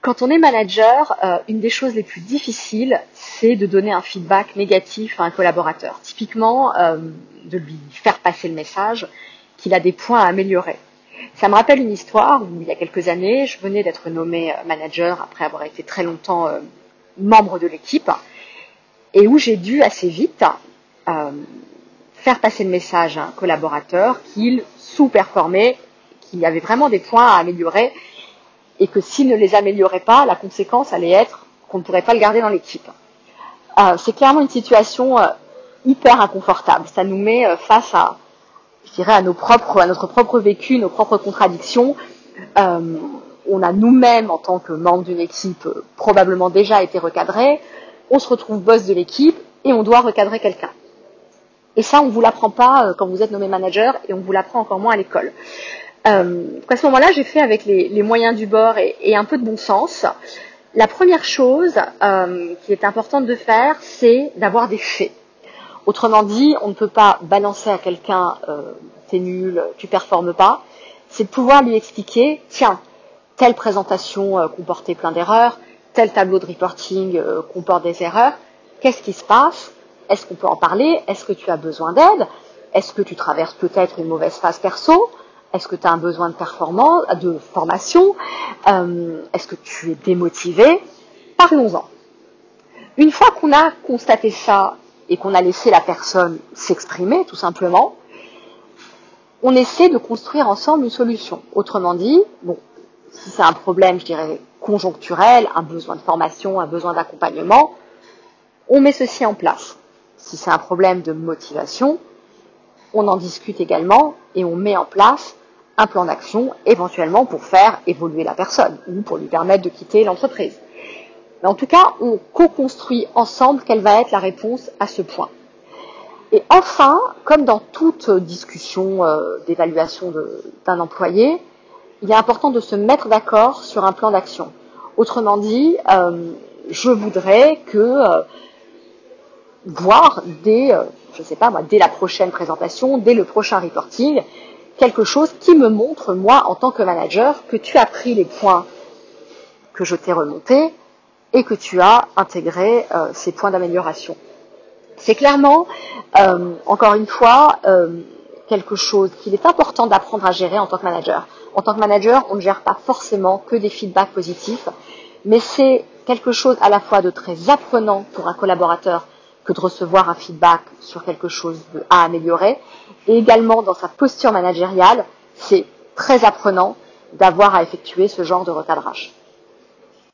Quand on est manager, euh, une des choses les plus difficiles, c'est de donner un feedback négatif à un collaborateur. Typiquement, euh, de lui faire passer le message qu'il a des points à améliorer. Ça me rappelle une histoire où, il y a quelques années, je venais d'être nommé euh, manager après avoir été très longtemps membre de l'équipe, et où j'ai dû assez vite faire passer le message à un collaborateur qu'il sous-performait, qu'il y avait vraiment des points à améliorer et que s'il ne les améliorait pas, la conséquence allait être qu'on ne pourrait pas le garder dans l'équipe. Euh, c'est clairement une situation euh, hyper inconfortable. Ça nous met euh, face à, je dirais, à notre propre vécu, nos propres contradictions. on a nous-mêmes, en tant que membre d'une équipe, probablement déjà été recadrés. On se retrouve boss de l'équipe et on doit recadrer quelqu'un. Et ça, on vous l'apprend pas quand vous êtes nommé manager et on vous l'apprend encore moins à l'école. Euh, à ce moment-là, j'ai fait avec les, moyens du bord et, un peu de bon sens. La première chose euh, qui est importante de faire, c'est d'avoir des faits. Autrement dit, on ne peut pas balancer à quelqu'un euh, t'es nul, tu performes pas. C'est de pouvoir lui expliquer, tiens, telle présentation euh, comportait plein d'erreurs, tel tableau de reporting comporte des erreurs. Qu'est-ce qui se passe? Est-ce qu'on peut en parler? Est-ce que tu as besoin d'aide? Est-ce que tu traverses peut-être une mauvaise phase perso? Est-ce que tu as un besoin de performance, de formation euh, Est-ce que tu es démotivé? Parlons-en. Une fois qu'on a constaté ça et qu'on a laissé la personne s'exprimer, tout simplement, on essaie de construire ensemble une solution. Autrement dit, si c'est un problème, je dirais, conjoncturel, un besoin de formation, un besoin d'accompagnement, on met ceci en place. Si c'est un problème de motivation, on en discute également et on met en place un plan d'action éventuellement pour faire évoluer la personne ou pour lui permettre de quitter l'entreprise. Mais en tout cas, on co-construit ensemble quelle va être la réponse à ce point. Et enfin, comme dans toute discussion euh, d'évaluation d'un employé, il est important de se mettre d'accord sur un plan d'action. Autrement dit, euh, je voudrais que euh, voir dès, je sais pas moi, dès la prochaine présentation, dès le prochain reporting, quelque chose qui me montre, moi, en tant que manager, que tu as pris les points que je t'ai remontés et que tu as intégré euh, ces points d'amélioration. C'est clairement, euh, encore une fois, euh, quelque chose qu'il est important d'apprendre à gérer en tant que manager. En tant que manager, on ne gère pas forcément que des feedbacks positifs, mais c'est quelque chose à la fois de très apprenant pour un collaborateur que de recevoir un feedback sur quelque chose à améliorer. Et également dans sa posture managériale, c'est très apprenant d'avoir à effectuer ce genre de recadrage.